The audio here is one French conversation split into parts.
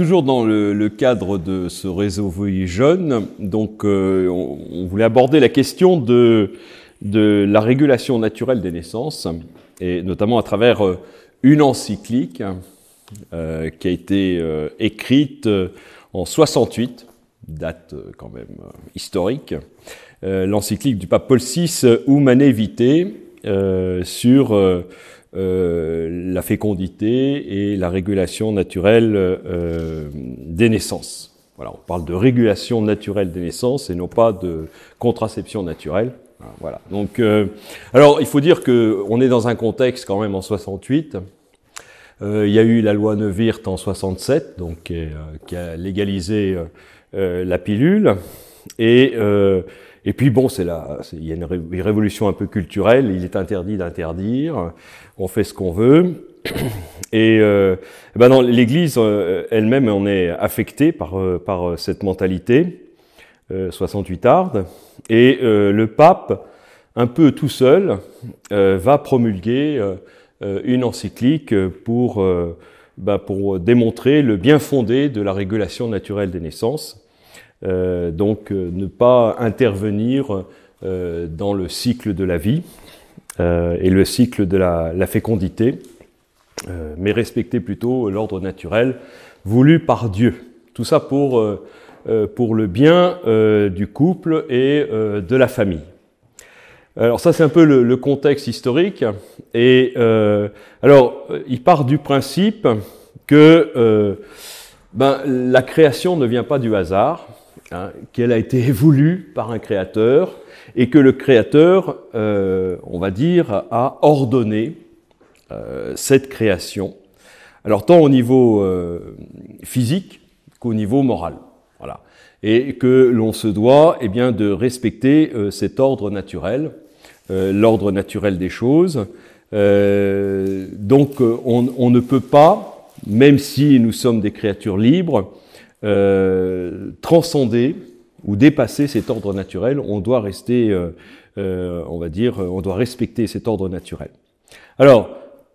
toujours dans le, cadre de ce réseau Vie Jeune, donc euh, on, voulait aborder la question de, la régulation naturelle des naissances, et notamment à travers euh, une encyclique euh, qui a été écrite en 68, date quand même historique, l'encyclique du pape Paul VI, Humane Vitae, sur la fécondité et la régulation naturelle euh, des naissances. Voilà, on parle de régulation naturelle des naissances et non pas de contraception naturelle. Voilà. Donc, euh, alors, il faut dire que on est dans un contexte quand même en 68. il y a eu la loi Neuwirth en 67, donc qui a légalisé la pilule et et puis bon, c'est là, il y a une, révolution un peu culturelle. Il est interdit d'interdire. On fait ce qu'on veut. Et euh, ben non, l'Église euh, elle-même en est affectée par euh, par cette mentalité euh, 68 arde. Et le pape, un peu tout seul, va promulguer une encyclique pour ben, pour démontrer le bien fondé de la régulation naturelle des naissances euh, donc euh, ne pas intervenir euh, dans le cycle de la vie et le cycle de la, fécondité, mais respecter plutôt l'ordre naturel voulu par Dieu. Tout ça pour, le bien du couple et de la famille. Alors ça c'est un peu le, le, contexte historique. Et alors il part du principe que ben, la création ne vient pas du hasard, hein, qu'elle a été voulue par un créateur et que le créateur, euh, on va dire, a ordonné euh, cette création. Alors tant au niveau euh, physique qu'au niveau moral. Voilà. Et que l'on se doit eh bien, de respecter euh, cet ordre naturel, euh, l'ordre naturel des choses. donc on, on, ne peut pas, même si nous sommes des créatures libres, euh, transcender ou dépasser cet ordre naturel, on doit rester, euh, euh, on va dire, on doit respecter cet ordre naturel. Alors,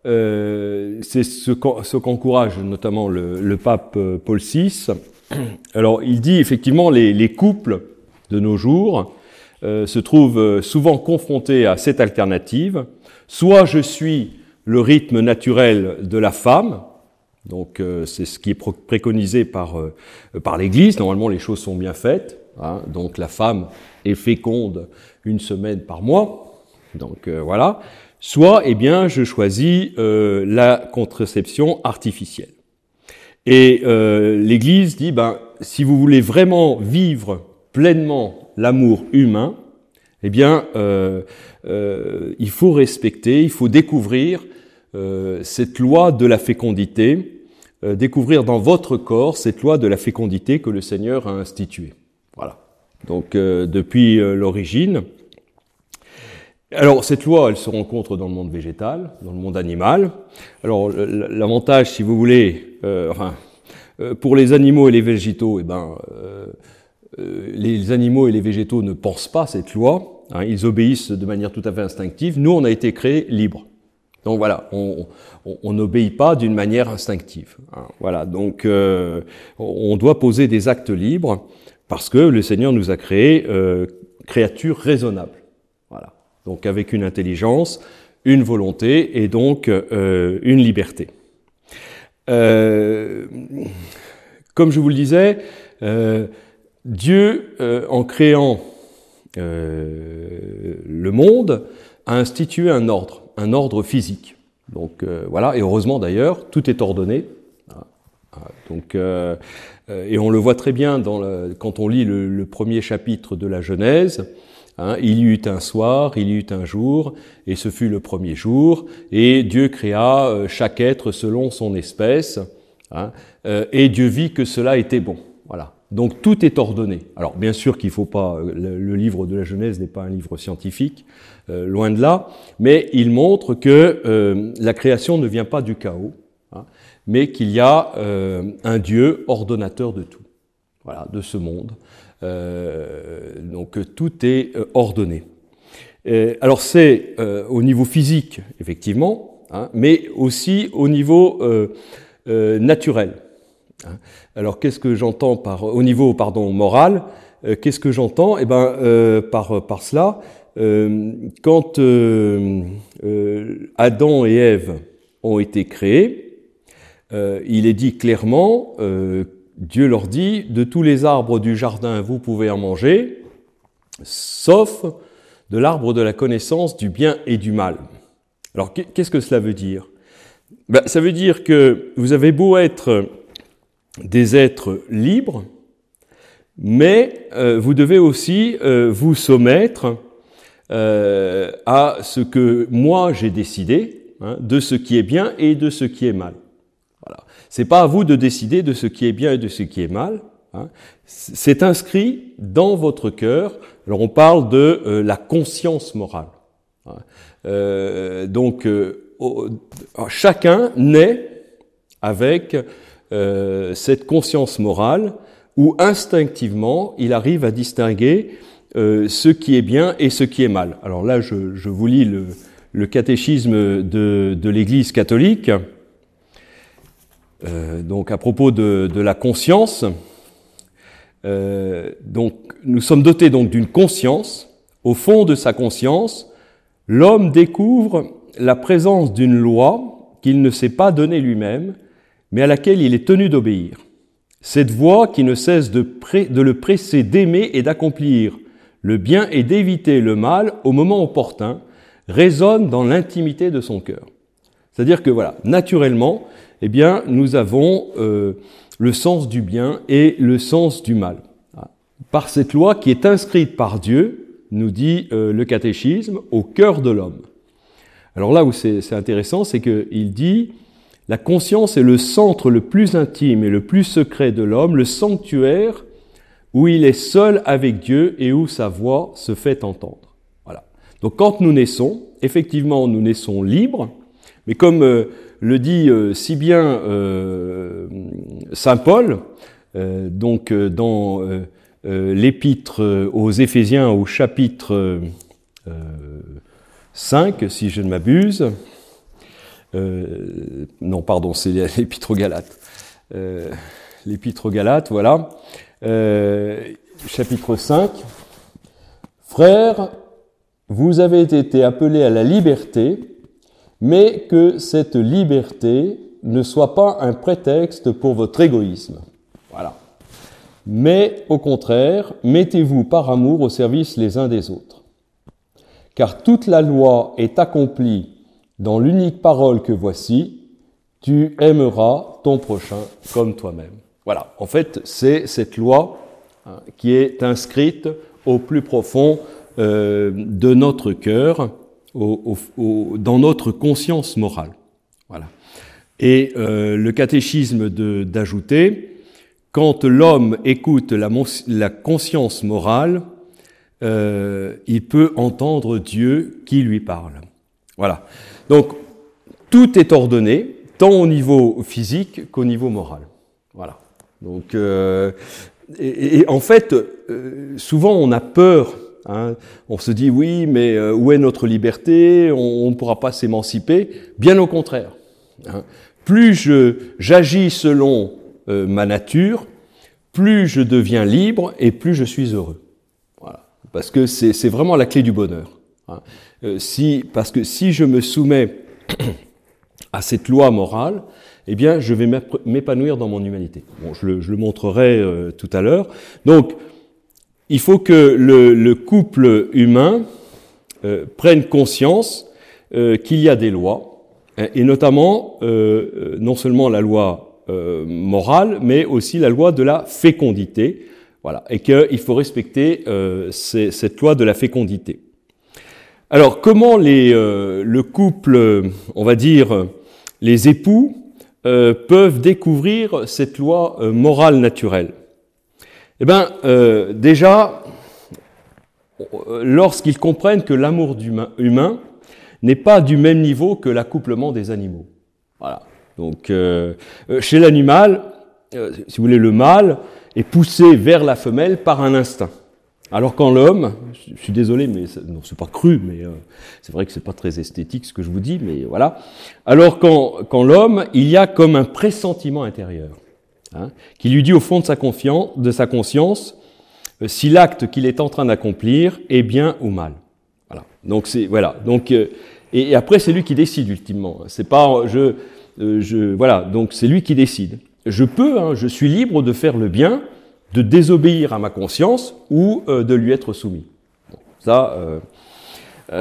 euh, c'est ce qu'encourage notamment le, pape Paul VI. Alors, il dit effectivement les, les couples de nos jours euh, se trouvent souvent confrontés à cette alternative. Soit je suis le rythme naturel de la femme, donc euh, c'est ce qui est préconisé par, euh, par l'Église. Normalement, les choses sont bien faites. Hein. Donc la femme est féconde une semaine par mois. Donc euh, voilà. Soit, eh bien, je choisis la contraception artificielle. Et l'Église dit, ben, si vous voulez vraiment vivre pleinement l'amour humain, eh bien, il faut respecter, il faut découvrir cette loi de la fécondité découvrir dans votre corps cette loi de la fécondité que le Seigneur a instituée. Voilà. Donc euh, depuis euh, l'origine. Alors cette loi, elle se rencontre dans le monde végétal, dans le monde animal. Alors l'avantage, si vous voulez, pour les animaux et les végétaux, eh ben, les animaux et les végétaux ne pensent pas cette loi. Hein, ils obéissent de manière tout à fait instinctive. Nous, on a été créés libres. Donc voilà, on n'obéit pas d'une manière instinctive. Hein. Voilà, donc euh, on doit poser des actes libres parce que le Seigneur nous a créés euh, créatures raisonnables. Voilà, donc avec une intelligence, une volonté et donc euh, une liberté. Comme je vous le disais, Dieu, en créant le monde, a institué un ordre un ordre physique. Donc euh, voilà, et heureusement d'ailleurs, tout est ordonné. Ah, ah, donc, euh, euh, et on le voit très bien quand on lit le, le, premier chapitre de la Genèse. Hein, il y eut un soir, il y eut un jour, et ce fut le premier jour, et Dieu créa chaque être selon son espèce, hein, et Dieu vit que cela était bon. Voilà. Donc tout est ordonné. Alors bien sûr qu'il faut pas, le, livre de la Genèse n'est pas un livre scientifique, euh, loin de là, mais il montre que euh, la création ne vient pas du chaos, hein, mais qu'il y a euh, un Dieu ordonnateur de tout, voilà, de ce monde. donc tout est ordonné. alors c'est au niveau physique, effectivement, hein, mais aussi au niveau naturel. Hein. Alors qu'est-ce que j'entends par au niveau pardon moral Qu'est-ce que j'entends? Eh ben par par cela, quand Adam et Ève ont été créés, il est dit clairement, Dieu leur dit de tous les arbres du jardin vous pouvez en manger, sauf de l'arbre de la connaissance du bien et du mal. Alors qu'est-ce que cela veut dire? Ben, Ça veut dire que vous avez beau être des êtres libres, mais euh, vous devez aussi euh, vous soumettre euh, à ce que moi j'ai décidé hein, de ce qui est bien et de ce qui est mal. Voilà. C'est pas à vous de décider de ce qui est bien et de ce qui est mal. Hein. C'est inscrit dans votre cœur. Alors on parle de la conscience morale. Hein. donc chacun naît avec euh, cette conscience morale où instinctivement il arrive à distinguer euh, ce qui est bien et ce qui est mal. Alors là, je, je vous lis le, le catéchisme de, de l'Église catholique. Euh, donc à propos de, de la conscience, euh, donc nous sommes dotés donc d'une conscience. Au fond de sa conscience, l'homme découvre la présence d'une loi qu'il ne s'est pas donnée lui-même mais à laquelle il est tenu d'obéir. Cette voix qui ne cesse de, de le presser d'aimer et d'accomplir le bien et d'éviter le mal au moment opportun, résonne dans l'intimité de son cœur. C'est-à-dire que voilà, naturellement, eh bien, nous avons euh, le sens du bien et le sens du mal. Par cette loi qui est inscrite par Dieu, nous dit euh, le catéchisme, au cœur de l'homme. Alors là où c'est intéressant, c'est qu'il dit la conscience est le centre le plus intime et le plus secret de l'homme, le sanctuaire où il est seul avec Dieu et où sa voix se fait entendre. Voilà. Donc quand nous naissons, effectivement, nous naissons libres, mais comme euh, le dit euh, si bien euh, saint Paul, donc dans l'épître aux Éphésiens au chapitre 5, si je ne m'abuse, non, pardon, c'est l'épître aux Galates. L'épître aux Galates, voilà. Euh, chapitre 5. Frères, vous avez été appelés à la liberté, mais que cette liberté ne soit pas un prétexte pour votre égoïsme. Voilà. Mais au contraire, mettez-vous par amour au service les uns des autres. Car toute la loi est accomplie dans l'unique parole que voici, tu aimeras ton prochain comme toi-même. Voilà, en fait, c'est cette loi hein, qui est inscrite au plus profond euh, de notre cœur, dans notre conscience morale. Voilà. Et euh, le catéchisme d'ajouter, quand l'homme écoute la, la, conscience morale, euh, il peut entendre Dieu qui lui parle. Voilà. Donc, tout est ordonné, tant au niveau physique qu'au niveau moral. Voilà. Donc, euh, et, en fait, euh, souvent on a peur. Hein. on se dit oui, mais euh, où est notre liberté? On ne pourra pas s'émanciper. Bien au contraire. Hein. Plus j'agis selon ma nature, plus je deviens libre et plus je suis heureux. Voilà. Parce que c'est vraiment la clé du bonheur. Hein. Euh, si, parce que si je me soumets à cette loi morale, eh bien, je vais m'épanouir dans mon humanité. Bon, je le, montrerai euh, tout à l'heure. Donc, il faut que le, le couple humain euh, prenne conscience qu'il y a des lois, hein, et notamment non seulement la loi morale, mais aussi la loi de la fécondité. Voilà, et qu'il faut respecter cette loi de la fécondité. Alors, comment euh, le couple, on va dire, les époux, euh, peuvent découvrir cette loi euh, morale naturelle Eh bien, déjà, lorsqu'ils comprennent que l'amour humain n'est pas du même niveau que l'accouplement des animaux. Voilà. Donc, chez l'animal, si vous voulez, le mâle est poussé vers la femelle par un instinct. Alors quand l'homme, je suis désolé, mais non, c'est pas cru, mais euh, c'est vrai que c'est pas très esthétique ce que je vous dis, mais voilà. Alors quand, quand l'homme, il y a comme un pressentiment intérieur. hein, qui lui dit au fond de sa, confiance, de sa conscience euh, si l'acte qu'il est en train d'accomplir est bien ou mal. Voilà. Donc c'est voilà. Donc euh, et, après c'est lui qui décide ultimement. C'est pas je euh, je voilà. Donc c'est lui qui décide. Je peux, hein, je suis libre de faire le bien, de désobéir à ma conscience ou de lui être soumis. ça.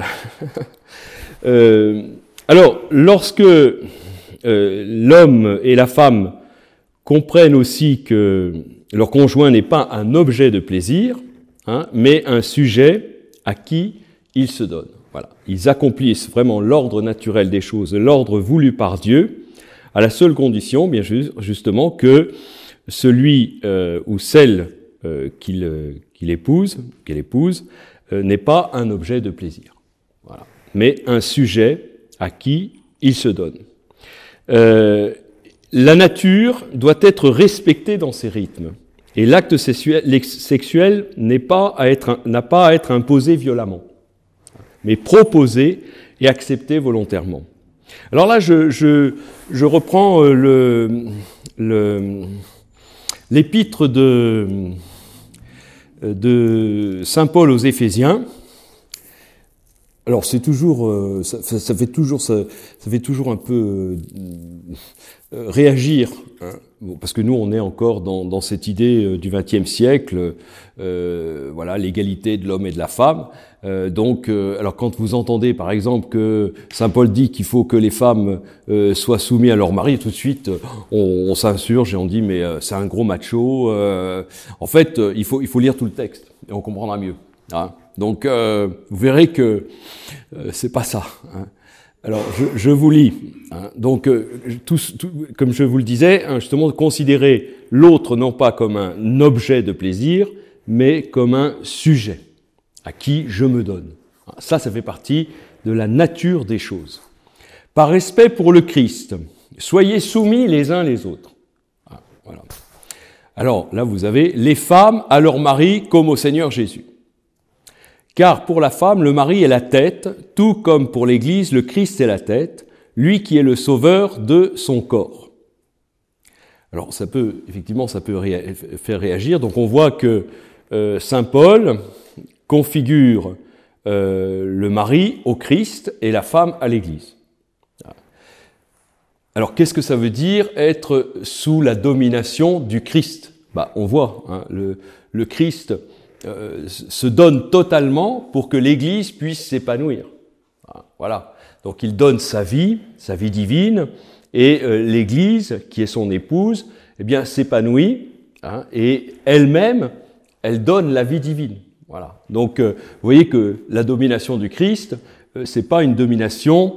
alors lorsque l'homme et la femme comprennent aussi que leur conjoint n'est pas un objet de plaisir, hein, mais un sujet à qui ils se donnent. Voilà. Ils accomplissent vraiment l'ordre naturel des choses, l'ordre voulu par Dieu, à la seule condition, bien justement, que celui euh, ou celle euh, qu'il épouse, qu'elle épouse, euh, n'est pas un objet de plaisir, voilà. mais un sujet à qui il se donne. La nature doit être respectée dans ses rythmes. Et l'acte sexuel n'a pas, à être, pas à être imposé violemment, mais proposé et accepté volontairement. Alors là, je, je, reprends euh, le, l'épître de, de Saint Paul aux Éphésiens. Alors c'est toujours, euh, ça, ça, fait toujours, ça, ça fait toujours un peu euh, réagir, hein. parce que nous on est encore dans, dans cette idée euh, du XXe siècle, euh, voilà l'égalité de l'homme et de la femme. Euh, donc, alors quand vous entendez par exemple que saint Paul dit qu'il faut que les femmes soient soumises à leur mari, tout de suite on, on s'insurge et on dit mais c'est un gros macho. en fait, il faut il faut lire tout le texte et on comprendra mieux. Hein. Donc, vous verrez que c'est pas ça. Hein. Alors, je, je, vous lis. Hein. Donc, euh, comme je vous le disais, hein, justement, considérer l'autre non pas comme un objet de plaisir, mais comme un sujet à qui je me donne. Ça, ça fait partie de la nature des choses. Par respect pour le Christ, soyez soumis les uns les autres. Ah, voilà. Alors là, vous avez les femmes à leur mari comme au Seigneur Jésus. Car pour la femme, le mari est la tête, tout comme pour l'Église, le Christ est la tête, lui qui est le sauveur de son corps. Alors ça peut, effectivement, ça peut faire réagir. Donc on voit que euh, Saint Paul configure euh, le mari au Christ et la femme à l'Église. Alors qu'est-ce que ça veut dire être sous la domination du Christ? Bah, On voit, hein, le Christ euh, se donne totalement pour que l'Église puisse s'épanouir. Voilà. Donc il donne sa vie, sa vie divine, et euh, l'Église, qui est son épouse, eh bien s'épanouit, hein, et elle-même, elle donne la vie divine. Voilà. Donc euh, vous voyez que la domination du Christ, c'est pas une domination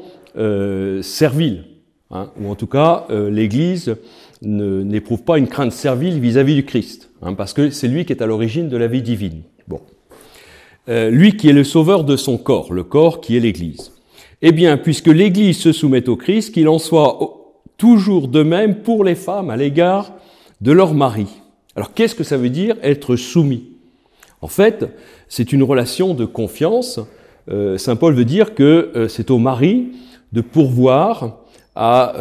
servile, hein, ou en tout cas l'Église n'éprouve pas une crainte servile vis-à-vis du Christ, hein, parce que c'est lui qui est à l'origine de la vie divine. Bon. Euh, lui qui est le sauveur de son corps, le corps qui est l'Église. Eh bien, puisque l'Église se soumet au Christ, qu'il en soit toujours de même pour les femmes à l'égard de leur mari. Alors, qu'est-ce que ça veut dire être soumis? En fait, c'est une relation de confiance. Euh, Saint Paul veut dire que euh, c'est au mari de pourvoir à,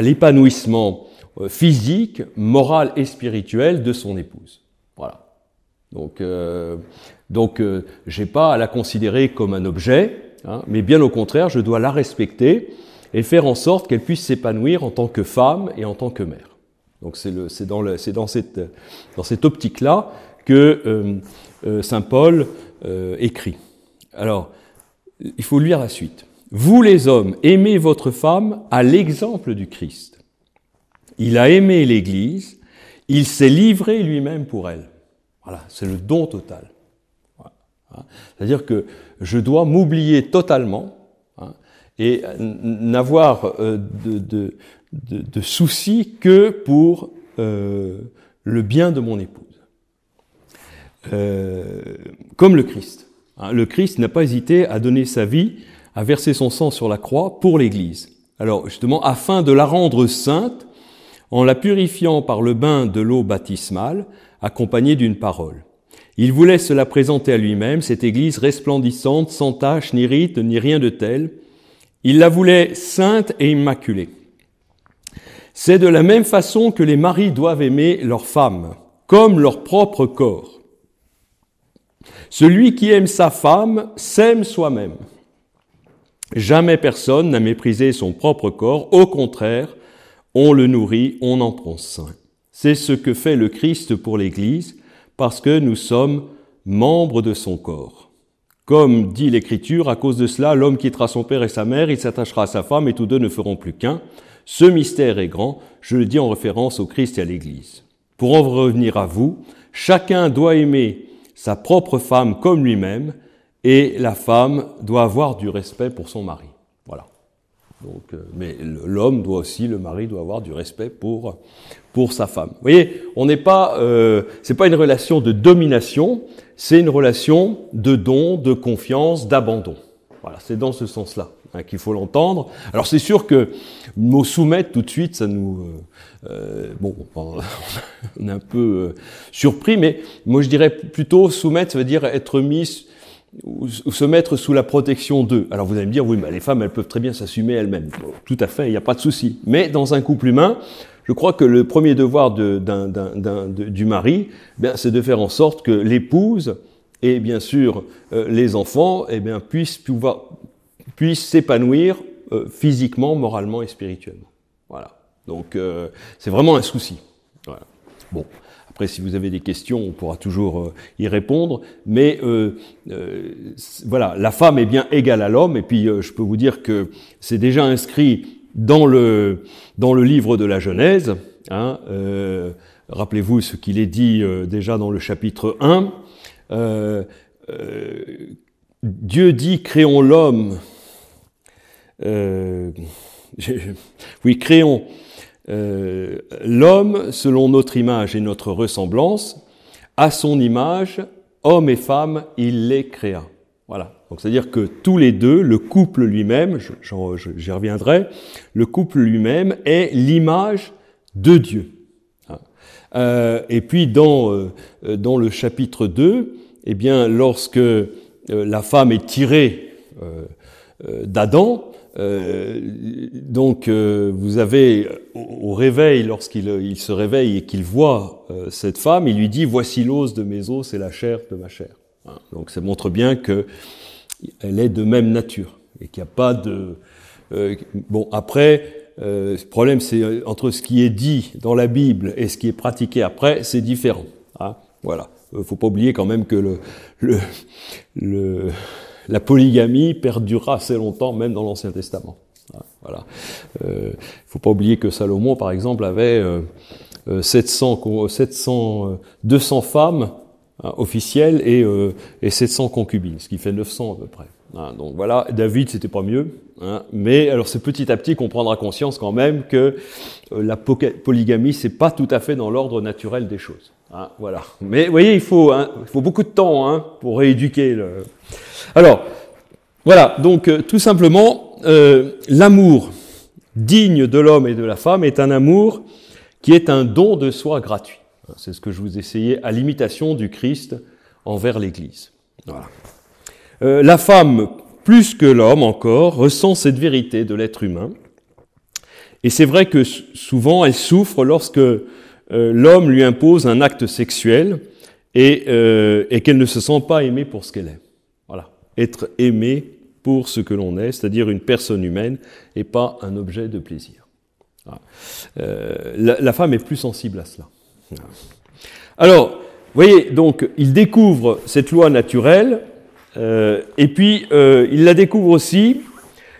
l'épanouissement physique, morale et spirituelle de son épouse. Voilà. Donc, euh, donc euh, j'ai pas à la considérer comme un objet, hein, mais bien au contraire, je dois la respecter et faire en sorte qu'elle puisse s'épanouir en tant que femme et en tant que mère. Donc c'est dans, dans, cette, dans cette optique-là que euh, Saint Paul écrit. Alors, il faut lire la suite. Vous les hommes, aimez votre femme à l'exemple du Christ. Il a aimé l'Église, il s'est livré lui-même pour elle. Voilà, c'est le don total. Hein. C'est-à-dire que je dois m'oublier totalement hein, et n'avoir euh, de, soucis que pour euh, le bien de mon épouse. Euh, comme le Christ. Hein. Le Christ n'a pas hésité à donner sa vie, à verser son sang sur la croix pour l'Église. Alors justement, afin de la rendre sainte, en la purifiant par le bain de l'eau baptismale, accompagnée d'une parole. Il voulait se la présenter à lui-même, cette Église resplendissante, sans tache, ni rite, ni rien de tel. Il la voulait sainte et immaculée. C'est de la même façon que les maris doivent aimer leurs femmes, comme leur propre corps. Celui qui aime sa femme s'aime soi-même. Jamais personne n'a méprisé son propre corps, au contraire, on le nourrit, on en prend soin. C'est ce que fait le Christ pour l'Église, parce que nous sommes membres de son corps. Comme dit l'Écriture, à cause de cela, l'homme quittera son père et sa mère, il s'attachera à sa femme, et tous deux ne feront plus qu'un. Ce mystère est grand, je le dis en référence au Christ et à l'Église. Pour en revenir à vous, chacun doit aimer sa propre femme comme lui-même, et la femme doit avoir du respect pour son mari. Euh, mais l'homme doit aussi, le mari doit avoir du respect pour pour sa femme. Vous voyez, on n'est pas, euh, c'est pas une relation de domination, c'est une relation de don, de confiance, d'abandon. Voilà, c'est dans ce sens-là hein, qu'il faut l'entendre. Alors c'est sûr que le mot soumettre tout de suite, ça nous, euh, bon, on est un peu surpris, mais moi je dirais plutôt soumettre, ça veut dire être mis ou, se mettre sous la protection d'eux. Alors vous allez me dire, oui, mais les femmes, elles peuvent très bien s'assumer elles-mêmes. Tout à fait, il n'y a pas de souci. Mais dans un couple humain, je crois que le premier devoir de, du mari, ben, c'est de faire en sorte que l'épouse et bien sûr euh, les enfants eh bien, puissent s'épanouir euh, physiquement, moralement et spirituellement. Voilà. Donc euh, c'est vraiment un souci. Voilà. Bon. Après, si vous avez des questions, on pourra toujours euh, y répondre. Mais euh, euh, voilà, la femme est bien égale à l'homme. Et puis, je peux vous dire que c'est déjà inscrit dans le dans le livre de la Genèse. Hein, Rappelez-vous ce qu'il est dit déjà dans le chapitre 1. Dieu dit créons l'homme. oui, créons euh, l'homme, selon notre image et notre ressemblance, à son image, homme et femme, il les créa. Voilà. Donc c'est-à-dire que tous les deux, le couple lui-même, j'y reviendrai, le couple lui-même est l'image de Dieu. Hein. Euh, et puis dans, euh, dans le chapitre 2, eh bien, lorsque la femme est tirée d'Adam, euh, donc euh, vous avez au, réveil, lorsqu'il il se réveille et qu'il voit euh, cette femme, il lui dit voici l'os de mes os, c'est la chair de ma chair. Hein. Donc ça montre bien que elle est de même nature et qu'il n'y a pas de bon après. le problème, c'est entre ce qui est dit dans la Bible et ce qui est pratiqué après, c'est différent. Hein. Voilà. faut pas oublier quand même que le la polygamie perdurera assez longtemps, même dans l'Ancien Testament. Voilà. Euh, faut pas oublier que Salomon, par exemple, avait 700, 700, 200 femmes hein, officielles et, euh, et 700 concubines, ce qui fait 900 à peu près. Hein, donc voilà, David, c'était pas mieux. Hein, mais alors c'est petit à petit qu'on prendra conscience quand même que euh, la polygamie, c'est pas tout à fait dans l'ordre naturel des choses. Hein, voilà. Mais vous voyez, il faut, hein, il faut beaucoup de temps hein, pour rééduquer le. Alors, voilà. Donc, euh, tout simplement, euh, l'amour digne de l'homme et de la femme est un amour qui est un don de soi gratuit. C'est ce que je vous essayais à l'imitation du Christ envers l'Église. Voilà. Euh, la femme, plus que l'homme encore, ressent cette vérité de l'être humain. Et c'est vrai que souvent elle souffre lorsque l'homme lui impose un acte sexuel et qu'elle ne se sent pas aimée pour ce qu'elle est. Être aimée pour ce que l'on est, c'est-à-dire une personne humaine et pas un objet de plaisir. Euh, la, femme est plus sensible à cela. Alors, vous voyez, donc, il découvre cette loi naturelle, euh, et puis euh, il la découvre aussi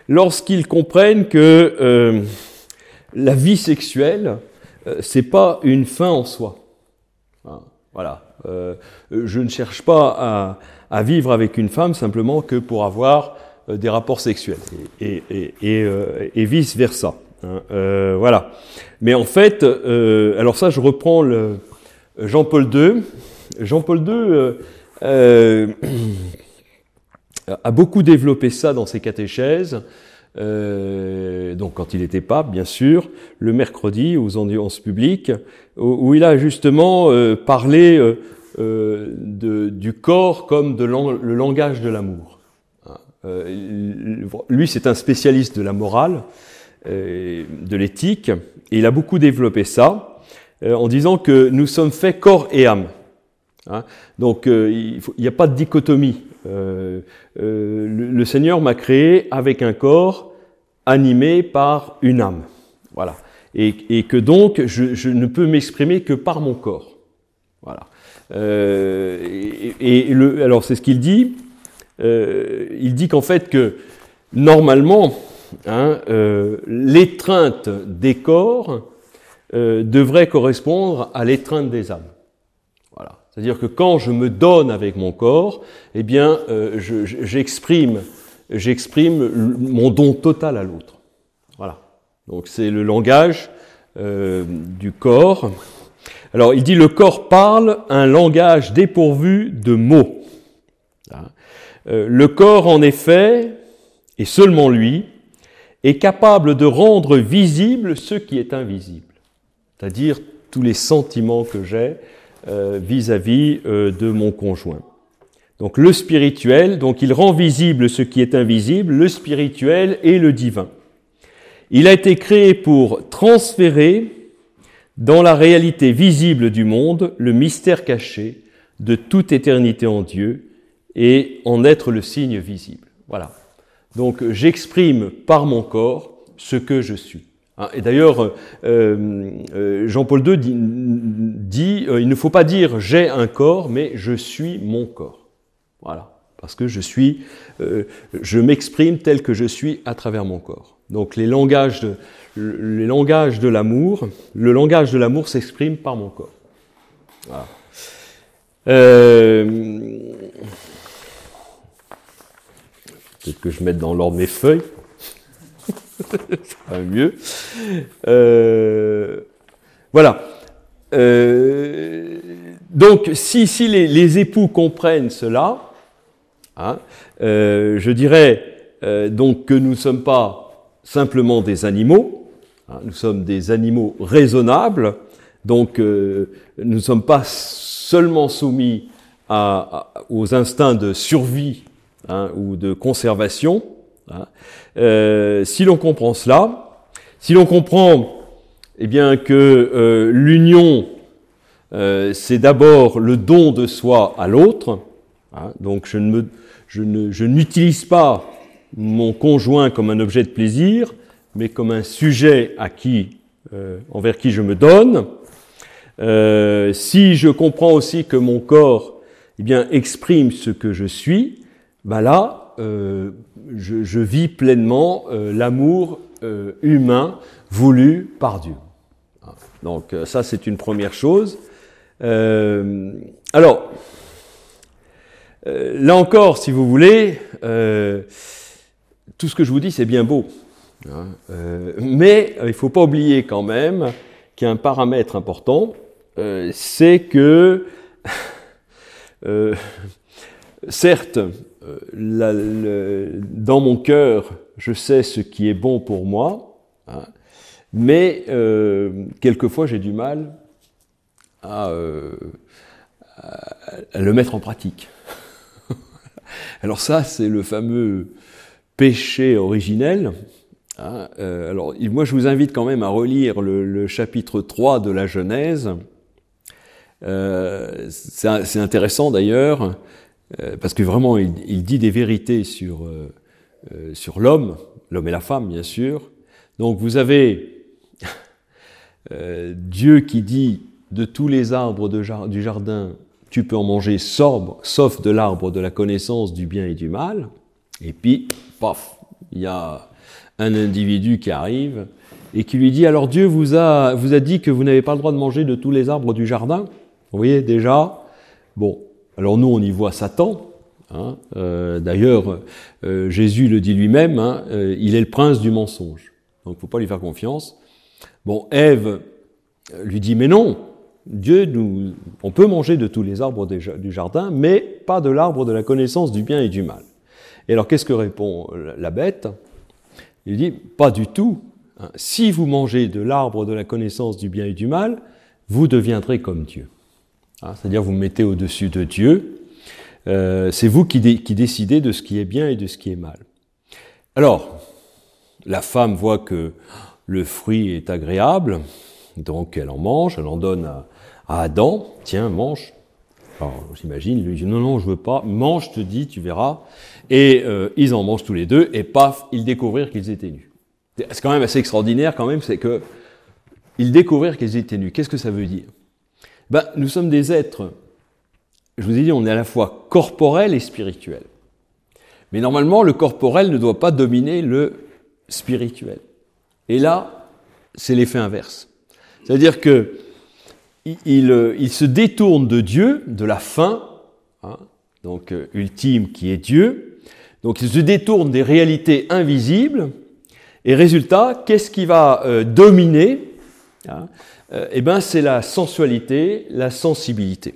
lorsqu'ils comprennent que euh, la vie sexuelle c'est pas une fin en soi. Hein, voilà. Je ne cherche pas à, vivre avec une femme simplement que pour avoir euh, des rapports sexuels et, et, vice versa. Hein, voilà. Mais en fait, alors ça, je reprends Jean-Paul II. Jean-Paul II a beaucoup développé ça dans ses catéchèses. Euh, donc quand il était pape, bien sûr, le mercredi aux audiences publiques, où, il a justement euh, parlé euh, euh de, du corps comme de le langage de l'amour. Hein, lui, c'est un spécialiste de la morale, de l'éthique. Et il a beaucoup développé ça en disant que nous sommes faits corps et âme. Hein. Donc il n'y a pas de dichotomie. Le, Seigneur m'a créé avec un corps animé par une âme. Voilà. Et, que donc je ne peux m'exprimer que par mon corps. Voilà. Euh, et, le, alors c'est ce qu'il dit. Euh, il dit qu'en fait que normalement, hein, euh, l'étreinte des corps devrait correspondre à l'étreinte des âmes. Voilà. C'est-à-dire que quand je me donne avec mon corps, eh bien, j'exprime, j'exprime mon don total à l'autre. Voilà. Donc c'est le langage du corps. Alors il dit le corps parle un langage dépourvu de mots. Hein. Euh, le corps en effet, et seulement lui, est capable de rendre visible ce qui est invisible, c'est-à-dire tous les sentiments que j'ai euh, vis-à-vis de mon conjoint. Donc le spirituel, donc il rend visible ce qui est invisible, le spirituel et le divin. Il a été créé pour transférer dans la réalité visible du monde le mystère caché de toute éternité en Dieu et en être le signe visible. Voilà. Donc j'exprime par mon corps ce que je suis. Hein, et d'ailleurs, euh, euh, Jean-Paul II dit, euh, il ne faut pas dire j'ai un corps, mais je suis mon corps. Voilà, parce que je suis, je m'exprime tel que je suis à travers mon corps. Donc les langages de, l'amour, le langage de l'amour s'exprime par mon corps. Voilà. Euh, Peut-être que je mette dans l'ordre mes feuilles. Ça mieux. Euh, voilà. Euh, donc, si, si les, époux comprennent cela, hein, je dirais donc que nous ne sommes pas simplement des animaux, hein, nous sommes des animaux raisonnables, donc euh, nous ne sommes pas seulement soumis aux instincts de survie hein, ou de conservation. Hein. Euh, si l'on comprend cela, si l'on comprend eh bien que euh, l'union c'est d'abord le don de soi à l'autre, donc je ne ne, je n'utilise pas mon conjoint comme un objet de plaisir, mais comme un sujet à qui, euh, envers qui je me donne. Euh, si je comprends aussi que mon corps eh bien, exprime ce que je suis, ben là, euh, je, vis pleinement l'amour humain voulu par Dieu. Donc ça, c'est une première chose. alors, là encore, si vous voulez, tout ce que je vous dis, c'est bien beau. Hein, euh, mais euh, il ne faut pas oublier quand même qu'il y a un paramètre important, euh, c'est que, certes, la, le, dans mon cœur, je sais ce qui est bon pour moi, hein, mais quelquefois j'ai du mal à, à, le mettre en pratique. Alors ça, c'est le fameux péché originel. Hein, euh, alors, moi, je vous invite quand même à relire le, chapitre 3 de la Genèse. Euh, c'est intéressant d'ailleurs, euh, parce que vraiment, il, dit des vérités sur, sur l'homme, l'homme et la femme, bien sûr. Donc, vous avez Dieu qui dit de tous les arbres du jardin, tu peux en manger sauf de l'arbre de la connaissance du bien et du mal. Et puis, il y a un individu qui arrive et qui lui dit alors Dieu vous a, dit que vous n'avez pas le droit de manger de tous les arbres du jardin. Vous voyez déjà Bon, alors nous on y voit Satan. Hein, euh, D'ailleurs, euh, Jésus le dit lui-même, hein, euh, il est le prince du mensonge. Donc faut pas lui faire confiance. Bon, Ève lui dit mais non, Dieu nous, on peut manger de tous les arbres du jardin, mais pas de l'arbre de la connaissance du bien et du mal. Et alors qu'est-ce que répond la bête? Il dit, pas du tout. Hein. Si vous mangez de l'arbre de la connaissance du bien et du mal, vous deviendrez comme Dieu. Hein, c'est-à-dire vous, mettez au-dessus de Dieu. Euh, c'est vous qui, décidez de ce qui est bien et de ce qui est mal. Alors, la femme voit que le fruit est agréable, donc elle en mange, elle en donne à, Adam, tiens, mange. Alors j'imagine, lui dit non, non, je veux pas, mange, je te dis, tu verras. Et euh, ils en mangent tous les deux, et paf, ils découvrirent qu'ils étaient nus. C'est quand même assez extraordinaire, quand même, c'est que ils découvrirent qu'ils étaient nus. Qu'est-ce que ça veut dire? Ben, Nous sommes des êtres, je vous ai dit, on est à la fois corporel et spirituel. Mais normalement, le corporel ne doit pas dominer le spirituel. Et là, c'est l'effet inverse. C'est-à-dire que il, se détourne de Dieu, de la fin, hein, donc euh, ultime qui est Dieu. Donc il se détourne des réalités invisibles. Et résultat, qu'est-ce qui va euh, dominer hein euh, Eh ben, c'est la sensualité, la sensibilité.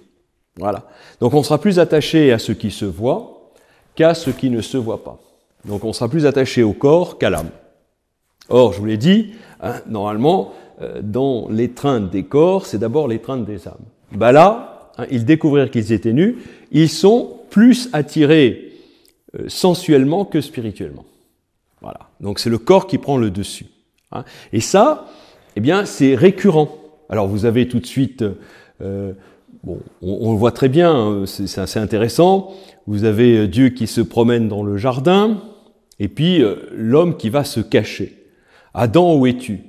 Voilà. Donc on sera plus attaché à ce qui se voit qu'à ce qui ne se voit pas. Donc on sera plus attaché au corps qu'à l'âme. Or, je vous l'ai dit, hein, normalement, euh, dans l'étreinte des corps, c'est d'abord l'étreinte des âmes. Bah là, hein, ils découvrirent qu'ils étaient nus, ils sont plus attirés euh, sensuellement que spirituellement. Voilà. Donc c'est le corps qui prend le dessus. Hein. Et ça, eh bien, c'est récurrent. Alors vous avez tout de suite, euh, bon, on, le voit très bien, hein, c'est assez intéressant. Vous avez Dieu qui se promène dans le jardin, et puis l'homme qui va se cacher. Adam, où es-tu?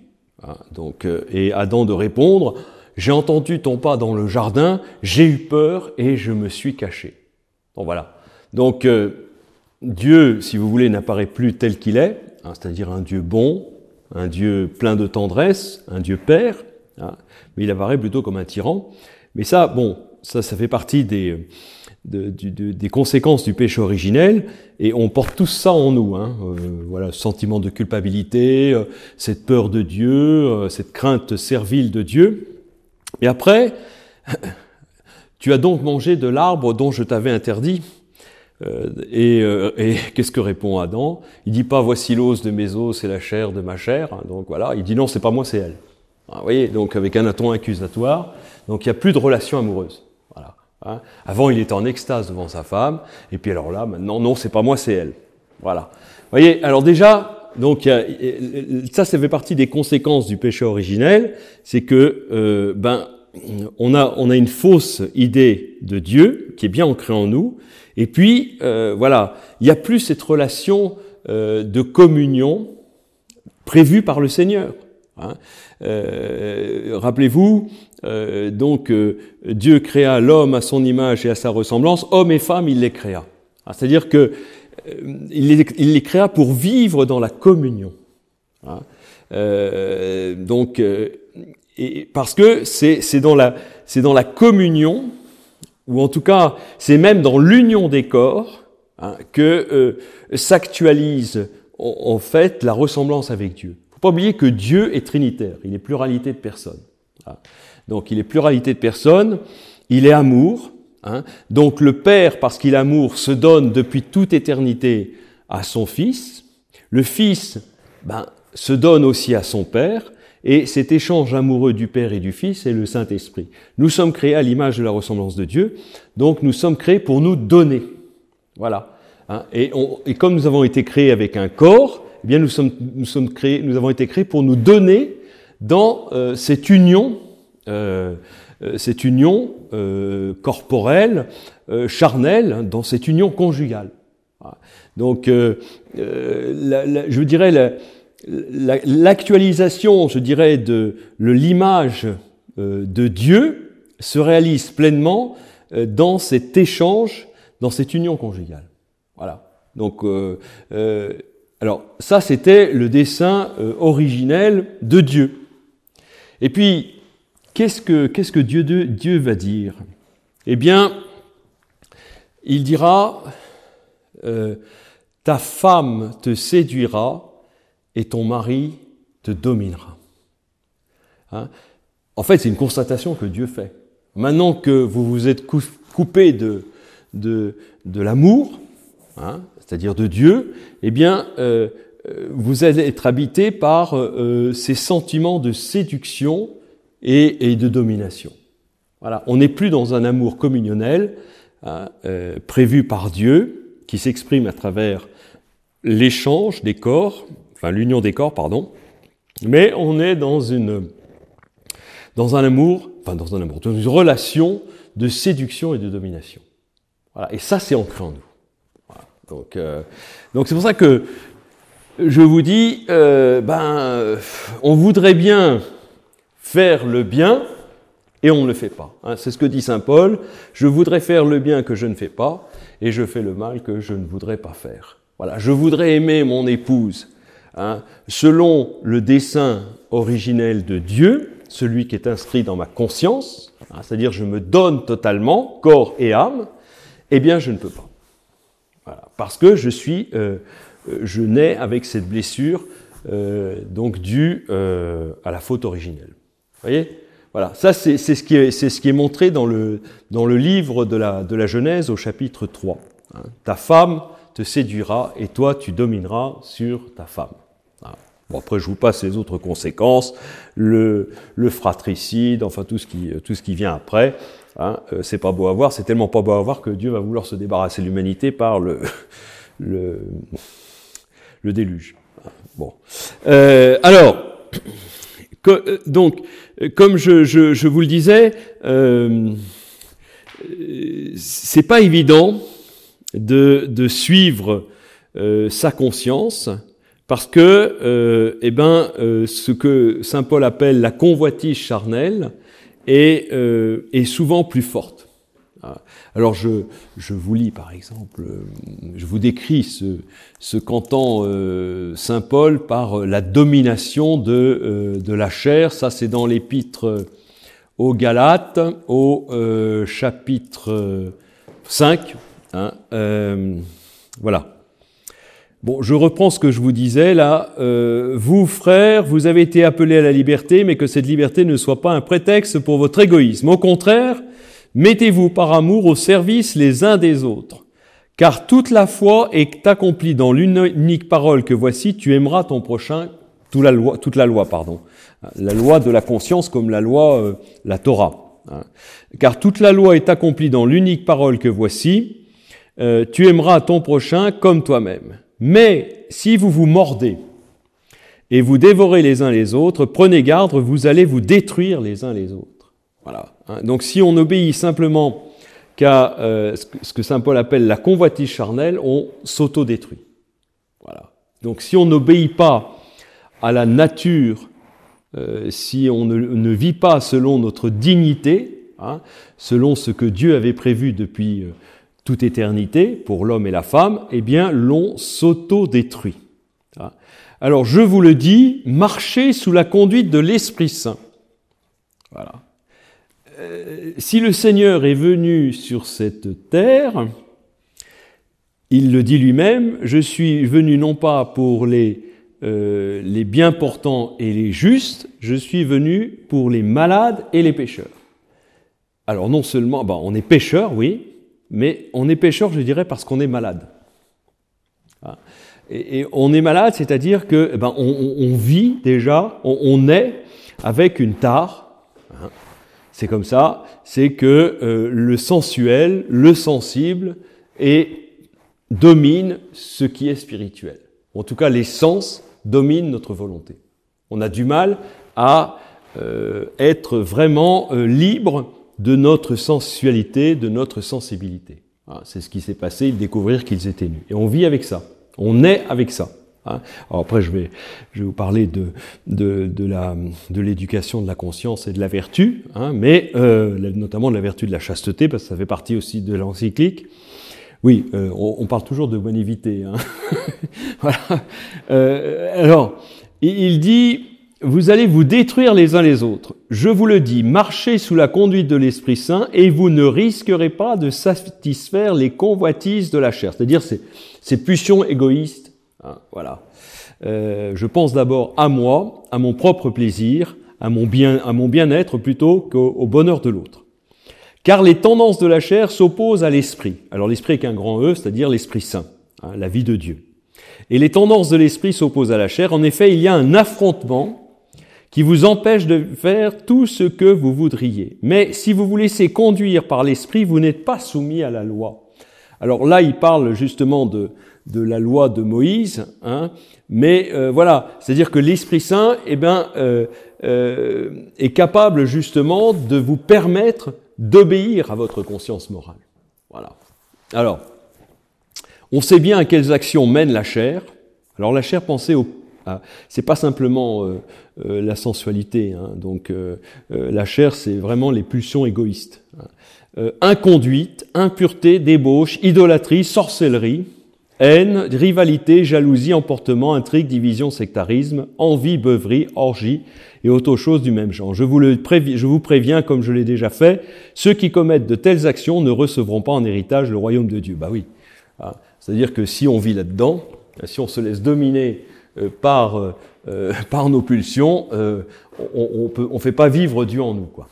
Donc, euh, et Adam de répondre, j'ai entendu ton pas dans le jardin, j'ai eu peur et je me suis caché. Bon voilà. Donc euh, Dieu, si vous voulez, n'apparaît plus tel qu'il est, hein, c'est-à-dire un Dieu bon, un Dieu plein de tendresse, un Dieu père, hein, mais il apparaît plutôt comme un tyran. Mais ça, bon, ça, ça fait partie des, des conséquences du péché originel, et on porte tout ça en nous. Hein. Euh, voilà, sentiment de culpabilité, euh, cette peur de Dieu, euh, cette crainte servile de Dieu. Et après, tu as donc mangé de l'arbre dont je t'avais interdit. et, et qu'est-ce que répond Adam? Il dit pas voici l'os de mes os, c'est la chair de ma chair. Donc voilà, il dit non, c'est pas moi, c'est elle. Ah, vous voyez, donc avec un ton accusatoire. Donc il n'y a plus de relation amoureuse. Hein. Avant, il était en extase devant sa femme, et puis alors là, maintenant, non, c'est pas moi, c'est elle. Voilà. Vous voyez, alors déjà, donc ça, ça fait partie des conséquences du péché originel, c'est que euh, ben on a on a une fausse idée de Dieu qui est bien ancrée en nous, et puis euh, voilà, il n'y a plus cette relation euh, de communion prévue par le Seigneur. Hein. Euh, rappelez-vous, euh, donc euh, Dieu créa l'homme à son image et à sa ressemblance, homme et femme, il les créa. Ah, c'est-à-dire que il les, créa pour vivre dans la communion. Hein. donc, et parce que c'est dans la communion, ou en tout cas c'est même dans l'union des corps hein, que s'actualise en fait la ressemblance avec Dieu faut pas oublier que Dieu est trinitaire, il est pluralité de personnes. Donc il est pluralité de personnes, il est amour. Hein. Donc le Père, parce qu'il est amour, se donne depuis toute éternité à son Fils. Le Fils ben, se donne aussi à son Père. Et cet échange amoureux du Père et du Fils est le Saint-Esprit. Nous sommes créés à l'image de la ressemblance de Dieu, donc nous sommes créés pour nous donner. Voilà. Hein. Et, comme nous avons été créés avec un corps, eh bien, nous sommes, nous sommes créés, nous avons été créés pour nous donner dans euh, cette union, euh, euh cette union euh, corporelle, charnelle, hein, dans cette union conjugale. Donc, la, je dirais l'actualisation, je dirais, de l'image de Dieu se réalise pleinement dans cet échange, dans cette union conjugale. Voilà. Donc, euh, alors ça, c'était le dessin euh, originel de Dieu. Et puis, qu'est-ce que, Dieu, va dire? Eh bien, il dira, euh, ta femme te séduira et ton mari te dominera. Hein en fait, c'est une constatation que Dieu fait. Maintenant que vous vous êtes coupé de, l'amour, hein, c'est-à-dire de Dieu, eh bien, euh, euh, vous allez être habité par ces sentiments de séduction et, de domination. Voilà, on n'est plus dans un amour communionnel hein, prévu par Dieu, qui s'exprime à travers l'échange des corps enfin l'union des corps, pardon, mais on est dans une, dans un amour, enfin dans un amour, dans une relation de séduction et de domination. Voilà. Et ça, c'est ancré en nous. Voilà. Donc, euh, donc c'est pour ça que je vous dis, euh, ben, on voudrait bien faire le bien et on ne le fait pas. Hein. C'est ce que dit saint Paul. Je voudrais faire le bien que je ne fais pas et je fais le mal que je ne voudrais pas faire. Voilà. Je voudrais aimer mon épouse hein, selon le dessein originel de Dieu, celui qui est inscrit dans ma conscience, hein, c'est-à-dire je me donne totalement, corps et âme, eh bien je ne peux pas. Parce que je suis, euh, je nais avec cette blessure euh, donc due euh, à la faute originelle. Voyez? Voilà, ça c'est ce, qui est, ce qui est montré dans le, dans le livre de la, de la Genèse au chapitre 3. Hein. Ta femme te séduira et toi tu domineras sur ta femme. Bon, après, je vous passe les autres conséquences, le, le fratricide, enfin tout ce qui, tout ce qui vient après. Hein, euh, c'est pas beau à voir, c'est tellement pas beau à voir que Dieu va vouloir se débarrasser de l'humanité par le, le, le déluge. Bon. Euh, alors, euh, donc, comme je, je, je, vous le disais, euh, c'est pas évident de, de suivre euh, sa conscience parce que, euh, eh ben, euh, ce que saint Paul appelle la convoitise charnelle est, euh, est souvent plus forte. Alors je, je, vous lis par exemple, euh, je vous décris ce, ce qu'entend euh, saint Paul par la domination de, de la chair. Ça c'est dans l'épître aux Galates, au chapitre 5. Hein, voilà. Bon, je reprends ce que je vous disais là. Euh, vous, frères, vous avez été appelés à la liberté, mais que cette liberté ne soit pas un prétexte pour votre égoïsme. Au contraire, mettez-vous par amour au service les uns des autres. Car toute la foi est accomplie dans l'unique parole que voici, tu aimeras ton prochain, toute la loi, toute la loi pardon. La loi de la conscience comme la loi, euh, la Torah. Hein. Car toute la loi est accomplie dans l'unique parole que voici, euh, tu aimeras ton prochain comme toi-même. Mais si vous vous mordez et vous dévorez les uns les autres, prenez garde, vous allez vous détruire les uns les autres. Voilà. Hein. Donc si on obéit simplement qu'à euh, ce que saint Paul appelle la convoitise charnelle, on s'auto-détruit. Voilà. Donc si on n'obéit pas à la nature, euh, si on ne, vit pas selon notre dignité, hein, selon ce que Dieu avait prévu depuis euh, toute éternité pour l'homme et la femme, eh bien, l'on s'auto-détruit. Alors, je vous le dis, marchez sous la conduite de l'Esprit Saint. Voilà. Euh, si le Seigneur est venu sur cette terre, il le dit lui-même, je suis venu non pas pour les, euh, les bien portants et les justes, je suis venu pour les malades et les pécheurs. Alors non seulement, ben, on est pécheurs, oui, mais on est pécheur, je dirais, parce qu'on est malade. Ah. Et, on est malade, c'est-à-dire que ben, on, vit déjà, on, est avec une tare. Hein. C'est comme ça, c'est que euh, le sensuel, le sensible, et domine ce qui est spirituel. En tout cas, les sens dominent notre volonté. On a du mal à euh, être vraiment euh, libre de notre sensualité, de notre sensibilité. Ah, c'est ce qui s'est passé, ils découvrirent qu'ils étaient nus. Et on vit avec ça. On est avec ça. Hein. Alors après, je vais, je vais vous parler de, de, de, la, de l'éducation de la conscience et de la vertu, hein, mais euh, notamment de la vertu de la chasteté, parce que ça fait partie aussi de l'encyclique. Oui, euh, on, parle toujours de bonne Hein. voilà. Euh, alors, il dit, vous allez vous détruire les uns les autres. Je vous le dis, marchez sous la conduite de l'Esprit Saint et vous ne risquerez pas de satisfaire les convoitises de la chair, c'est-à-dire ces, ces, pulsions égoïstes. Hein, voilà. Euh, je pense d'abord à moi, à mon propre plaisir, à mon bien, à mon bien-être plutôt qu'au bonheur de l'autre. Car les tendances de la chair s'opposent à l'esprit. Alors l'esprit avec un grand E, c'est-à-dire l'Esprit Saint, hein, la vie de Dieu. Et les tendances de l'esprit s'opposent à la chair. En effet, il y a un affrontement qui vous empêche de faire tout ce que vous voudriez. Mais si vous vous laissez conduire par l'esprit, vous n'êtes pas soumis à la loi. Alors là, il parle justement de, de la loi de Moïse, hein, mais euh, voilà, c'est-à-dire que l'Esprit Saint, eh ben, euh, euh, est capable justement de vous permettre d'obéir à votre conscience morale. Voilà. Alors, on sait bien à quelles actions mène la chair. Alors la chair, pensez au c'est pas simplement la sensualité. Hein. donc la chair, c'est vraiment les pulsions égoïstes. Hein. inconduite, impureté, débauche, idolâtrie, sorcellerie, Haine, rivalité, jalousie, emportement, intrigue, division, sectarisme, envie, beuverie, orgie et autre chose du même genre. Je vous, le préviens, comme je l'ai déjà fait, ceux qui commettent de telles actions ne recevront pas en héritage le royaume de Dieu. Bah oui. Ah, c'est-à-dire que si on vit là-dedans, si on se laisse dominer euh, par, euh, euh, par nos pulsions, on ne fait pas vivre Dieu en nous. Quoi.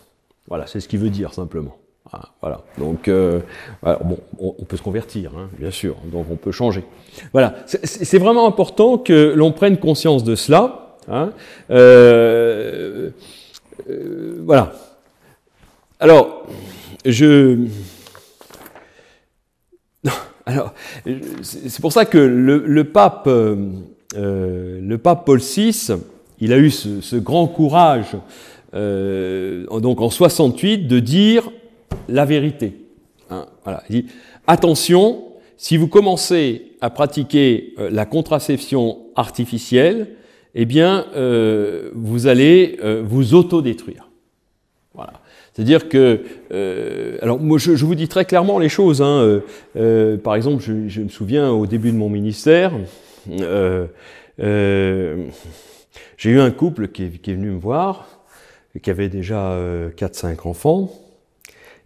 Voilà, c'est ce qu'il veut dire simplement. Ah, voilà. Donc, euh, bon, on, peut se convertir, hein, bien sûr. Donc, on peut changer. Voilà. C'est vraiment important que l'on prenne conscience de cela. Hein. Euh, euh, voilà. Alors, je. Alors, c'est pour ça que le, pape, le pape Paul VI, il a eu ce, ce grand courage, donc en 68, de dire la vérité. Hein. Il dit, attention, si vous commencez à pratiquer euh, la contraception artificielle, eh bien, euh, vous allez euh, vous autodétruire. Voilà. C'est-à-dire que, alors moi je, vous dis très clairement les choses. Hein, par exemple, je, me souviens au début de mon ministère, j'ai eu un couple qui est, qui est, venu me voir, qui avait déjà 4-5 enfants,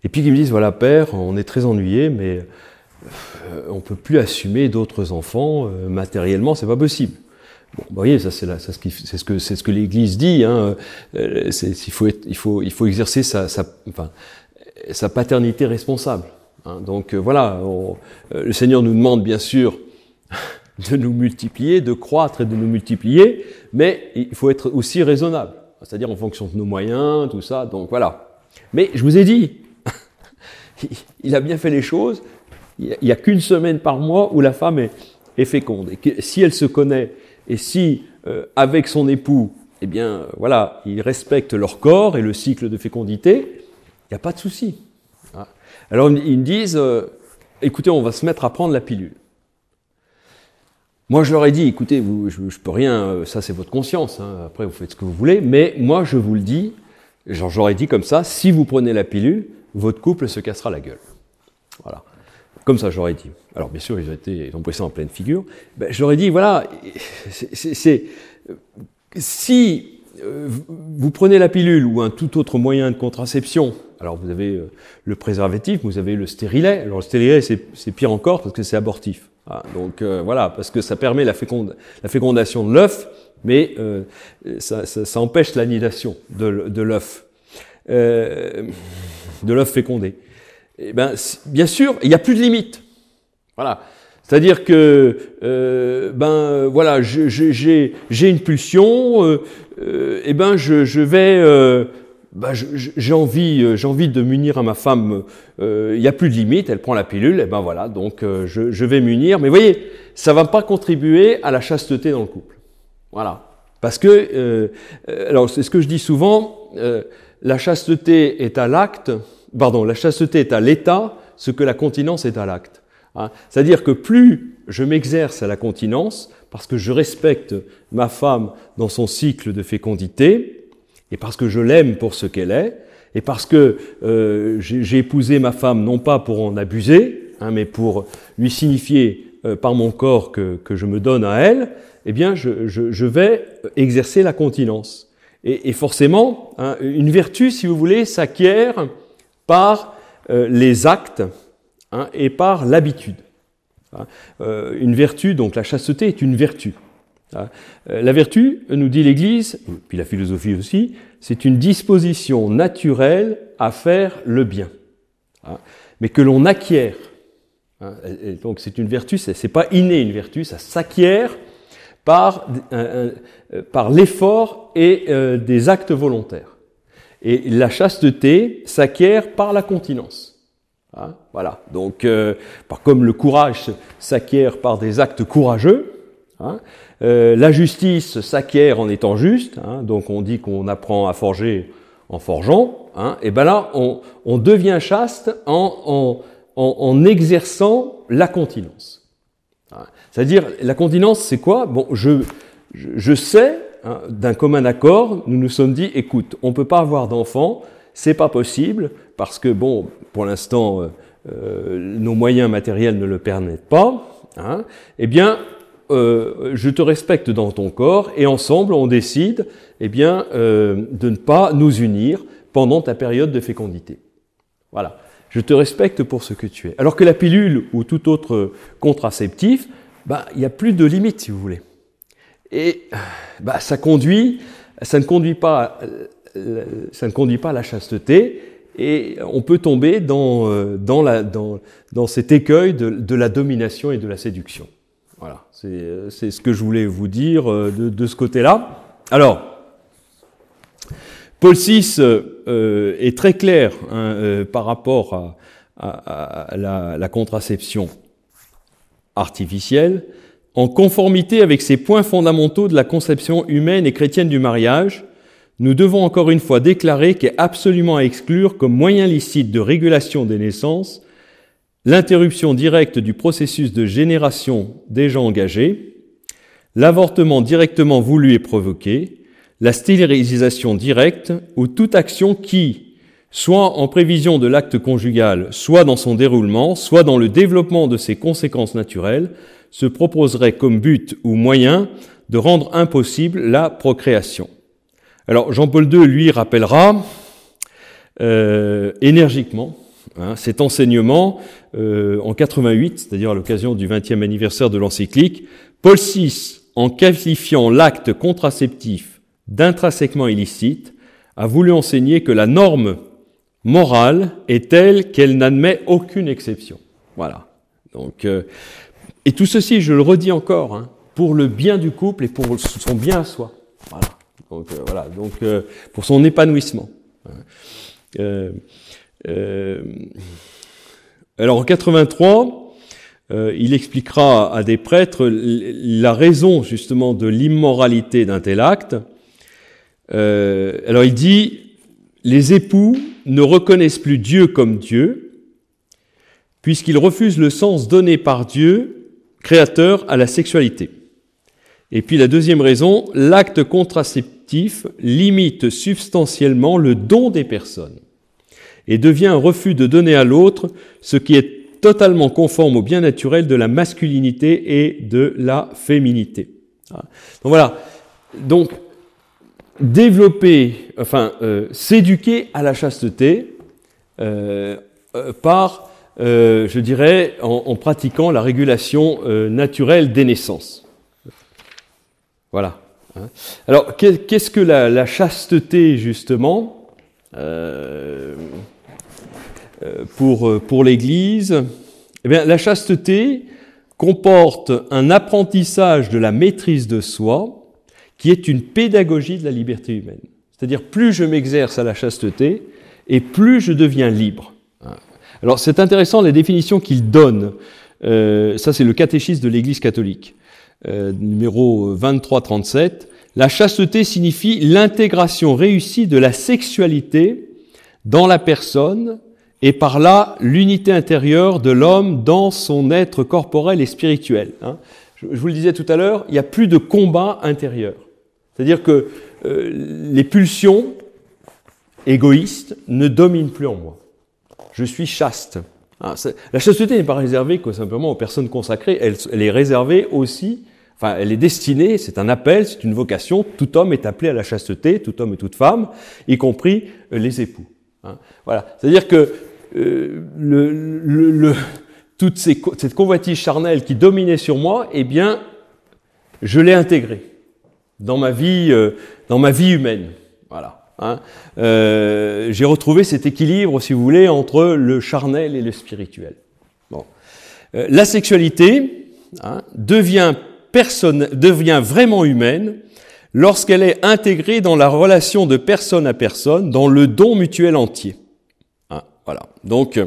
et puis ils me disent, voilà père, on est très ennuyé, mais euh, on peut plus assumer d'autres enfants, euh, matériellement, c'est pas possible. Bon, vous voyez, ça c'est ce, ce, que c'est ce que l'Église dit. Hein, euh, il faut il faut il faut exercer sa sa, enfin, sa paternité responsable. Hein, donc euh, voilà, le Seigneur nous demande bien sûr de nous multiplier, de croître et de nous multiplier, mais il faut être aussi raisonnable, c'est-à-dire en fonction de nos moyens, tout ça. Donc voilà. Mais je vous ai dit, il a bien fait les choses. Il n'y a, qu'une semaine par mois où la femme est, féconde. Et si elle se connaît et si, euh, avec son époux, eh bien, voilà, ils respectent leur corps et le cycle de fécondité, il n'y a pas de souci. Ah. Alors ils me disent, euh, écoutez, on va se mettre à prendre la pilule. Moi, je leur ai dit, écoutez, vous, je, ne peux rien, euh, ça c'est votre conscience, hein, après vous faites ce que vous voulez, mais moi je vous le dis, j'aurais dit comme ça, si vous prenez la pilule, votre couple se cassera la gueule. Voilà. Comme ça, j'aurais dit. Alors, bien sûr, ils ont, été, pris ça en pleine figure. Ben, j'aurais dit, voilà, c'est, si euh, vous prenez la pilule ou un tout autre moyen de contraception, alors vous avez euh, le préservatif, vous avez le stérilet. Alors, le stérilet, c'est pire encore parce que c'est abortif. Ah, donc, euh, voilà, parce que ça permet la, fécondation de l'œuf, mais ça, ça, ça, empêche l'anidation de, de l'œuf. Euh, de l'œuf fécondé. Eh ben, bien sûr, il n'y a plus de limite. Voilà. C'est-à-dire que, euh, ben voilà, j'ai une pulsion, euh, euh, eh ben je, je vais, euh, ben, j'ai envie, j'ai envie de munir à ma femme. Il n'y a plus de limite, elle prend la pilule, et eh ben voilà, donc je, je, vais munir. Mais voyez, ça va pas contribuer à la chasteté dans le couple. Voilà, parce que, alors c'est ce que je dis souvent la chasteté est à l'acte, pardon, la chasteté est à l'état, ce que la continence est à l'acte. Hein. C'est-à-dire que plus je m'exerce à la continence, parce que je respecte ma femme dans son cycle de fécondité, et parce que je l'aime pour ce qu'elle est, et parce que euh, j'ai épousé ma femme non pas pour en abuser, hein, mais pour lui signifier euh, par mon corps que, je me donne à elle, eh bien je, je vais exercer la continence. Et, forcément, hein, une vertu, si vous voulez, s'acquiert par euh, les actes hein, et par l'habitude. Hein. Euh, une vertu, donc la chasteté est une vertu. Euh, la vertu, nous dit l'Église, puis la philosophie aussi, c'est une disposition naturelle à faire le bien, mais que l'on acquiert. donc c'est une vertu, c'est pas inné une vertu, ça s'acquiert par, par l'effort et euh, des actes volontaires. Et la chasteté s'acquiert par la continence. Hein, voilà. Donc, euh, comme le courage s'acquiert par des actes courageux, hein, euh, la justice s'acquiert en étant juste. Hein, donc, on dit qu'on apprend à forger en forgeant. Et ben là, on, devient chaste en, en, exerçant la continence. C'est-à-dire, la continence, c'est quoi? Bon, je, je, sais, hein, d'un commun accord, nous nous sommes dit, écoute, on peut pas avoir d'enfants, c'est pas possible parce que bon, pour l'instant, euh, euh, nos moyens matériels ne le permettent pas. Hein, eh bien, euh, je te respecte dans ton corps et ensemble, on décide, eh bien, de ne pas nous unir pendant ta période de fécondité. Voilà. Je te respecte pour ce que tu es. Alors que la pilule ou tout autre contraceptif, bah, il n'y a plus de limite, si vous voulez. Et bah, ça conduit, ça ne conduit pas euh, ça ne conduit pas à la chasteté, et on peut tomber dans, euh, dans, la, dans, dans cet écueil de, de, la domination et de la séduction. Voilà, c'est euh, ce que je voulais vous dire de, de ce côté-là. Alors, Paul VI euh, est très clair hein, euh, par rapport à, à, à la, la, contraception artificielle, en conformité avec ces points fondamentaux de la conception humaine et chrétienne du mariage, nous devons encore une fois déclarer qu'est absolument à exclure comme moyen licite de régulation des naissances l'interruption directe du processus de génération déjà engagé, l'avortement directement voulu et provoqué, la stérilisation directe ou toute action qui, soit en prévision de l'acte conjugal, soit dans son déroulement, soit dans le développement de ses conséquences naturelles, se proposerait comme but ou moyen de rendre impossible la procréation. Alors Jean-Paul II, lui, rappellera euh, énergiquement hein, cet enseignement euh, en 88, c'est-à-dire à, l'occasion du 20e anniversaire de l'encyclique. Paul VI, en qualifiant l'acte contraceptif d'intrinsèquement illicite, a voulu enseigner que la norme morale est telle qu'elle n'admet aucune exception. Voilà. Donc, euh, et tout ceci, je le redis encore, hein, pour le bien du couple et pour son bien à soi. Voilà. Donc euh, voilà, donc euh, pour son épanouissement. Euh, euh alors en 83, il expliquera à des prêtres la raison justement de l'immoralité d'un tel acte. alors il dit les époux ne reconnaissent plus Dieu comme Dieu, puisqu'ils refusent le sens donné par Dieu, créateur, à la sexualité. Et puis la deuxième raison, l'acte contraceptif limite substantiellement le don des personnes et devient un refus de donner à l'autre ce qui est totalement conforme au bien naturel de la masculinité et de la féminité. Donc voilà. Donc développer, enfin euh, s'éduquer à la chasteté euh, euh, par, euh, je dirais, en, pratiquant la régulation euh, naturelle des naissances. Voilà. Hein. Alors, qu'est-ce que la, chasteté, justement, euh, pour, pour l'Église? Eh bien, la chasteté comporte un apprentissage de la maîtrise de soi qui est une pédagogie de la liberté humaine. C'est-à-dire, plus je m'exerce à la chasteté, et plus je deviens libre. Alors, c'est intéressant les définitions qu'il donne. Euh, ça, c'est le catéchisme de l'Église catholique euh, numéro 2337, la chasteté signifie l'intégration réussie de la sexualité dans la personne et par là l'unité intérieure de l'homme dans son être corporel et spirituel. Hein. Je, je, vous le disais tout à l'heure, il n'y a plus de combat intérieur. C'est-à-dire que euh, les pulsions égoïstes ne dominent plus en moi. Je suis chaste. Ah, la chasteté n'est pas réservée que simplement aux personnes consacrées, elle, est réservée aussi Enfin, elle est destinée, c'est un appel, c'est une vocation. Tout homme est appelé à la chasteté, tout homme et toute femme, y compris les époux. Hein. Voilà. C'est-à-dire que euh, le, le, le, toute cette convoitise charnelle qui dominait sur moi, eh bien, je l'ai intégrée dans ma vie, euh, dans ma vie humaine. Voilà. Hein. Euh, J'ai retrouvé cet équilibre, si vous voulez, entre le charnel et le spirituel. Bon. Euh, la sexualité hein, devient devient vraiment humaine lorsqu'elle est intégrée dans la relation de personne à personne, dans le don mutuel entier. Hein, voilà. Donc,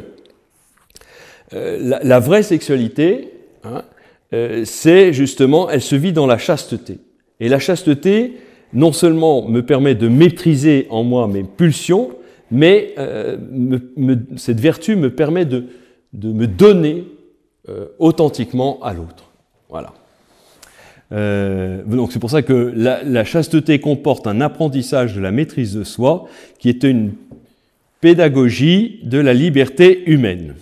la, la, vraie sexualité, hein, c'est justement, elle se vit dans la chasteté. Et la chasteté, non seulement me permet de maîtriser en moi mes pulsions, mais euh, cette vertu me permet de, me donner euh, authentiquement à l'autre. Voilà. Euh, donc c'est pour ça que la, chasteté comporte un apprentissage de la maîtrise de soi qui est une pédagogie de la liberté humaine.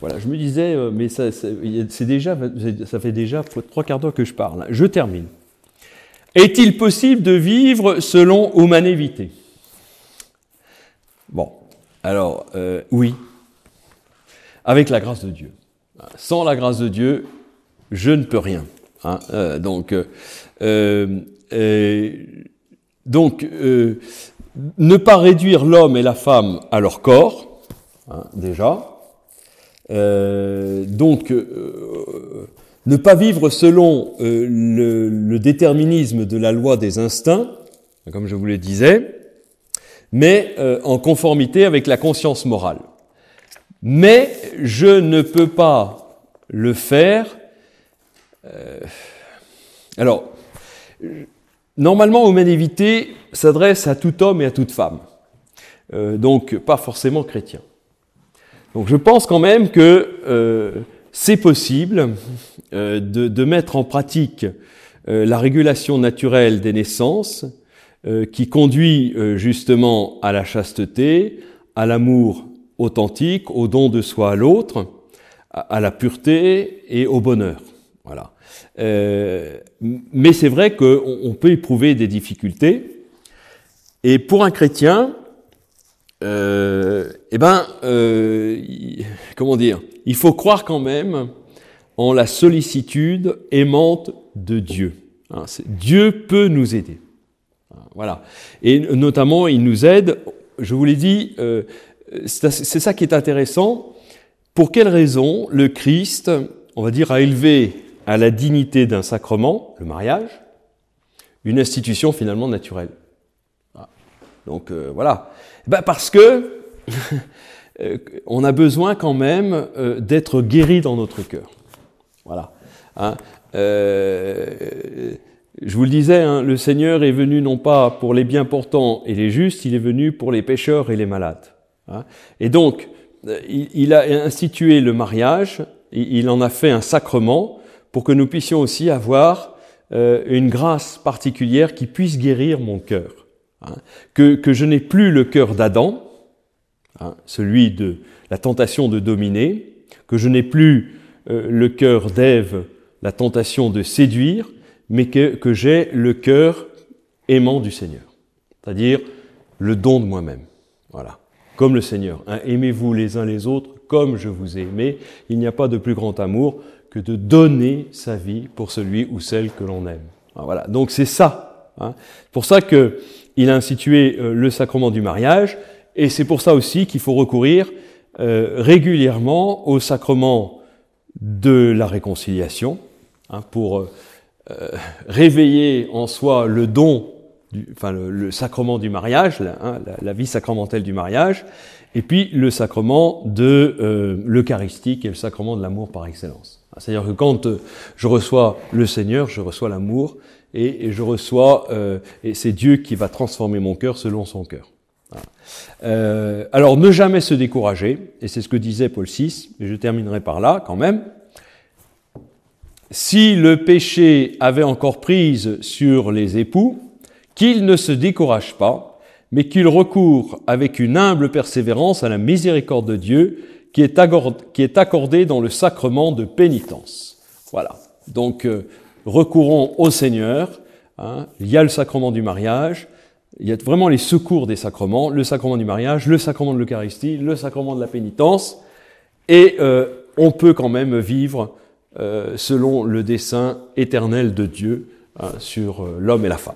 Voilà, je me disais, mais c'est déjà, ça fait déjà trois quarts d'heure que je parle. Je termine. Est-il possible de vivre selon humanité? Bon, alors euh, oui, avec la grâce de Dieu. Sans la grâce de Dieu, je ne peux rien. Hein. Euh, donc, euh, ne pas réduire l'homme et la femme à leur corps, hein, déjà. donc, ne pas vivre selon euh, le, déterminisme de la loi des instincts, comme je vous le disais, mais euh, en conformité avec la conscience morale. Mais je ne peux pas le faire. Euh, alors, normalement, humanité s'adresse à tout homme et à toute femme, donc pas forcément chrétien. Donc je pense quand même que c'est possible euh, de, mettre en pratique euh, la régulation naturelle des naissances euh, qui conduit justement à la chasteté, à l'amour authentique, au don de soi à l'autre, à, la pureté et au bonheur. Voilà. mais c'est vrai qu'on peut éprouver des difficultés. Et pour un chrétien, eh ben, comment dire, il faut croire quand même en la sollicitude aimante de Dieu. Hein, Dieu peut nous aider. Hein, voilà. Et notamment, il nous aide, je vous l'ai dit, euh, c'est ça qui est intéressant. Pour quelle raison le Christ, on va dire, a élevé à la dignité d'un sacrement, le mariage, une institution finalement naturelle? Ah. Donc euh, voilà. Ben parce que euh, on a besoin quand même euh, d'être guéri dans notre cœur. Voilà. Hein. Euh, je vous le disais, hein, le Seigneur est venu non pas pour les bien portants et les justes, il est venu pour les pécheurs et les malades. Hein. Et donc, il, a institué le mariage, il en a fait un sacrement pour que nous puissions aussi avoir une grâce particulière qui puisse guérir mon cœur. Que, que, je n'ai plus le cœur d'Adam, hein, celui de la tentation de dominer, que je n'ai plus euh, le cœur d'Ève, la tentation de séduire, mais que, que j'ai le cœur aimant du Seigneur, c'est-à-dire le don de moi-même. Voilà, comme le Seigneur. Hein, Aimez-vous les uns les autres comme je vous ai aimé. Il n'y a pas de plus grand amour que de donner sa vie pour celui ou celle que l'on aime. Voilà, donc c'est ça. Hein. Pour ça que il a institué euh, le sacrement du mariage, et c'est pour ça aussi qu'il faut recourir euh, régulièrement au sacrement de la réconciliation, hein, pour euh, réveiller en soi le don, du, enfin le, sacrement du mariage, hein, la, vie sacramentelle du mariage, et puis le sacrement de l'Eucharistie, qui est le sacrement de l'amour par excellence. C'est-à-dire que quand je reçois le Seigneur, je reçois l'amour, et, je reçois, euh, et c'est Dieu qui va transformer mon cœur selon son cœur. Euh, alors ne jamais se décourager, et c'est ce que disait Paul VI, et je terminerai par là quand même. Si le péché avait encore prise sur les époux, qu'ils ne se découragent pas, mais qu'ils recourent avec une humble persévérance à la miséricorde de Dieu qui est, accordée dans le sacrement de pénitence. Voilà. Donc, euh, recourons au Seigneur. Hein. Il y a le sacrement du mariage, il y a vraiment les secours des sacrements, le sacrement du mariage, le sacrement de l'Eucharistie, le sacrement de la pénitence, et euh, on peut quand même vivre euh, selon le dessein éternel de Dieu hein, sur euh, l'homme et la femme.